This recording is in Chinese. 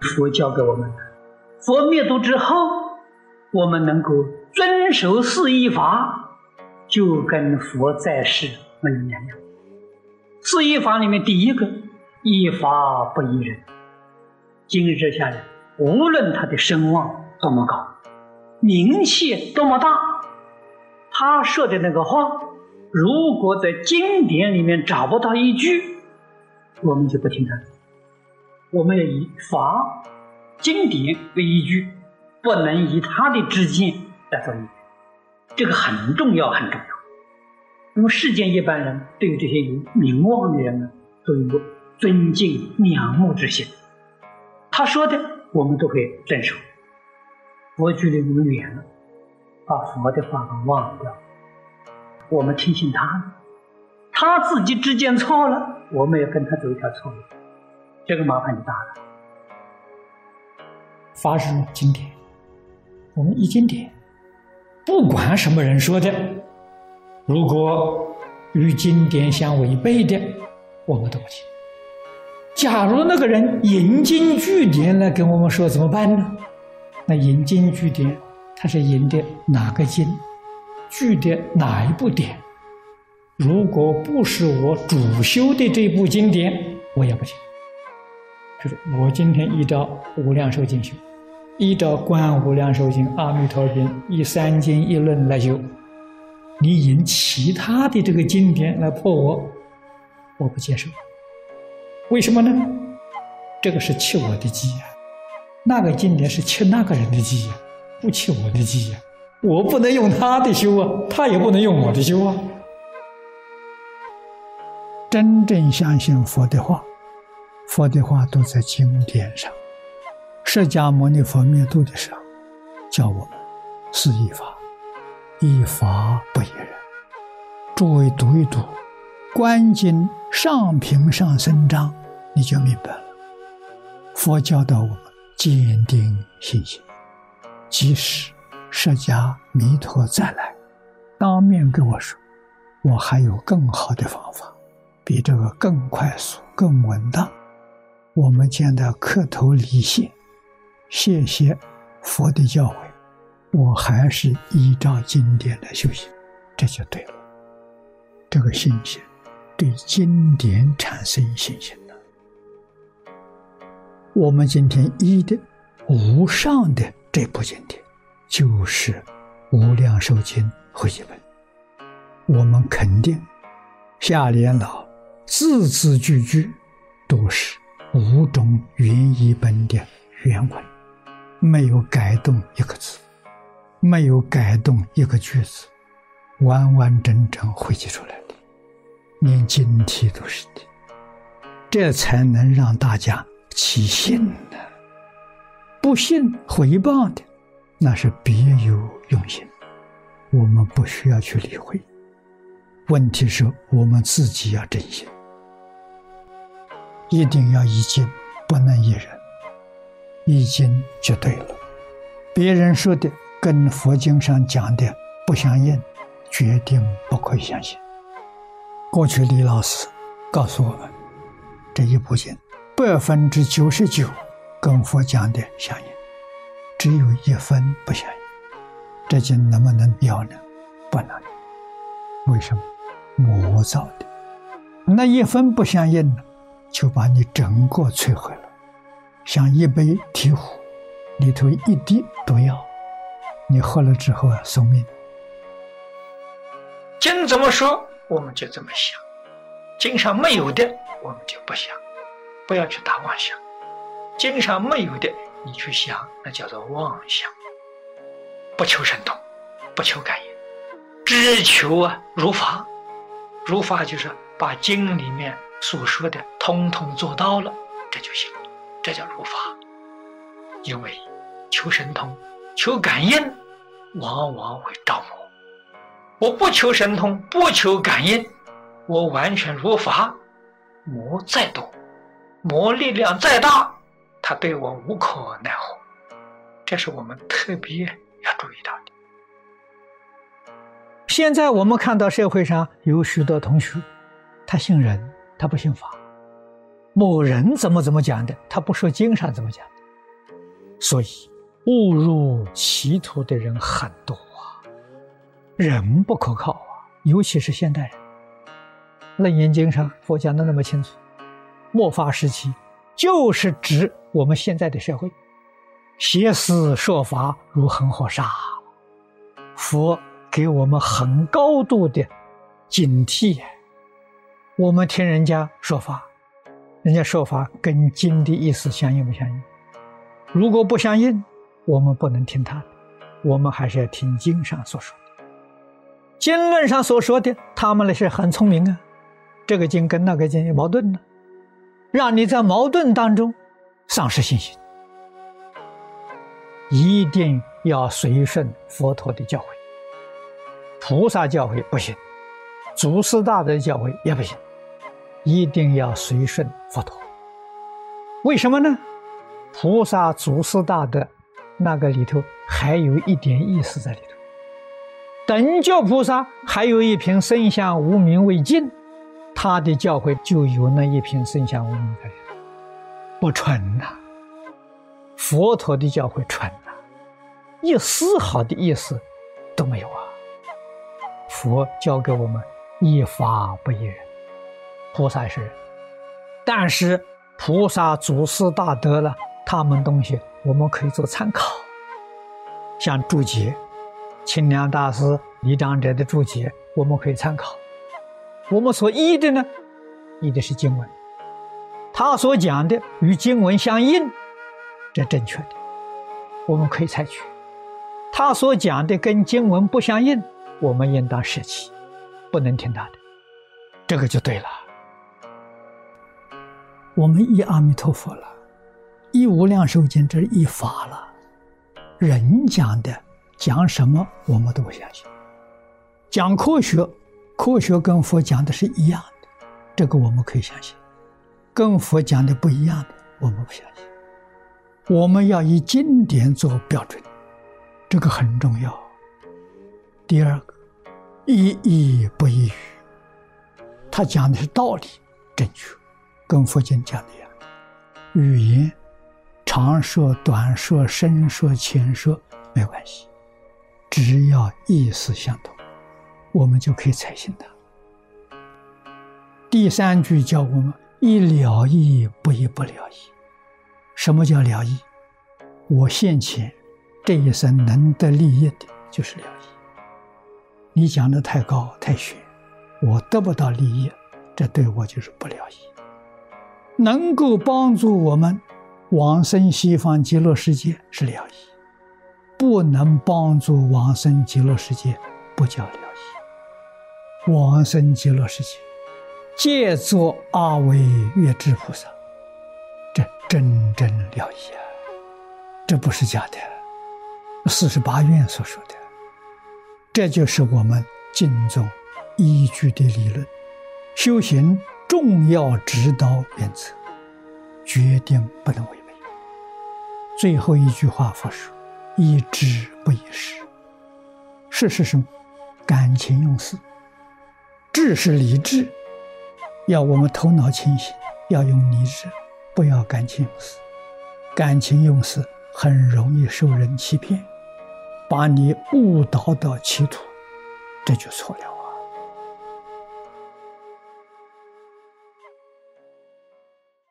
佛教给我们的。佛灭度之后，我们能够遵守四依法，就跟佛在世没有两样。四依法里面第一个，依法不依人。今日下来，无论他的声望多么高，名气多么大，他说的那个话，如果在经典里面找不到一句，我们就不听他的。我们要以法、经典为依据，不能以他的知见来做依据。这个很重要，很重要。那么世间一般人对于这些有名望的人呢，都有尊敬、仰慕之心。他说的，我们都会遵守。佛距离我们远了，把佛的话给忘掉。我们听信他的，他自己知见错了，我们也跟他走一条错路，这个麻烦就大了。法是经典，我们一经典，不管什么人说的，如果与经典相违背的，我们都不听。假如那个人引经据典来跟我们说怎么办呢？那引经据典，他是引的哪个经？据的哪一部典？如果不是我主修的这部经典，我也不信。就是我今天依照《无量寿经》修，依照《观无量寿经》《阿弥陀经》一三经一论来修，你引其他的这个经典来破我，我不接受。为什么呢？这个是切我的记呀，那个经典是切那个人的记呀，不切我的记呀。我不能用他的修啊，他也不能用我的修啊。真正相信佛的话，佛的话都在经典上。释迦牟尼佛灭度的时候，教我们是依法，依法不依人。诸位读一读《观经》上品上生章。你就明白了，佛教导我们坚定信心，即使释迦弥陀再来，当面跟我说，我还有更好的方法，比这个更快速、更稳当。我们见到磕头礼谢，谢谢佛的教诲，我还是依照经典来修行，这就对了。这个信心，对经典产生信心了。我们今天依的无上的这部经典，就是《无量寿经》会译本。我们肯定下联老字字句句都是五种原译本的原文，没有改动一个字，没有改动一个句子，完完整整汇集出来的，连经题都是的，这才能让大家。起信呢？不信回报的，那是别有用心。我们不需要去理会。问题是我们自己要真心，一定要一经，不能一人。一经就对了。别人说的跟佛经上讲的不相应，决定不可以相信。过去李老师告诉我们，这一部经。百分之九十九跟佛讲的相应，只有一分不相应，这经能不能要呢？不能。为什么？魔造的，那一分不相应呢，就把你整个摧毁了。像一杯提壶，里头一滴毒药，你喝了之后啊，送命。经怎么说，我们就这么想；经上没有的，我们就不想。不要去打妄想，经上没有的，你去想，那叫做妄想。不求神通，不求感应，只求啊如法。如法就是把经里面所说的通通做到了，这就行了，这叫如法。因为求神通、求感应，往往会着魔。我不求神通，不求感应，我完全如法，魔再多。魔力量再大，他对我无可奈何，这是我们特别要注意到的。现在我们看到社会上有许多同学，他信人，他不信法。某人怎么怎么讲的，他不说经上怎么讲，所以误入歧途的人很多啊，人不可靠啊，尤其是现代人。《楞严经》上佛讲的那么清楚，末法时期就是指我们现在的社会，邪思说法如恒河沙，佛给我们很高度的警惕。我们听人家说法，人家说法跟经的意思相应不相应？如果不相应，我们不能听他的，我们还是要听经上所说的。经论上所说的，他们那是很聪明啊。这个经跟那个经有矛盾呢，让你在矛盾当中丧失信心。一定要随顺佛陀的教诲，菩萨教诲不行，祖师大德的教诲也不行，一定要随顺佛陀。为什么呢？菩萨、祖师大德那个里头还有一点意思在里头。等觉菩萨还有一瓶圣香无名未尽。他的教诲就有那一瓶圣香无名在里头，不纯呐。佛陀的教诲纯呐，一丝毫的意思都没有啊。佛教给我们一法不一人，菩萨是人，但是菩萨祖师大德了，他们东西我们可以做参考，像注解，清凉大师、李长者的注解，我们可以参考。我们所依的呢，依的是经文，他所讲的与经文相应，这正确的，我们可以采取；他所讲的跟经文不相应，我们应当舍弃，不能听他的，这个就对了。我们依阿弥陀佛了，依无量寿经这是一法了，人讲的讲什么我们都不相信，讲科学。科学跟佛讲的是一样的，这个我们可以相信；跟佛讲的不一样的，我们不相信。我们要以经典做标准，这个很重要。第二个，一意不一语，他讲的是道理正确，跟佛经讲的一样。语言长说、短说、深说、浅说没关系，只要意思相同。我们就可以采信它。第三句叫我们一了意不一不了意。什么叫了意？我现前这一生能得利益的，就是了意。你讲的太高太玄，我得不到利益，这对我就是不了义。能够帮助我们往生西方极乐世界是了义，不能帮助往生极乐世界不叫了。往生极乐世界，借作阿惟越智菩萨，这真正了义啊！这不是假的。四十八愿所说的，这就是我们经中依据的理论，修行重要指导原则，决定不能违背。最后一句话佛说：“一知不一识。”事是什么？感情用事。智是理智，要我们头脑清醒，要用理智，不要感情用事。感情用事很容易受人欺骗，把你误导到歧途，这就错了。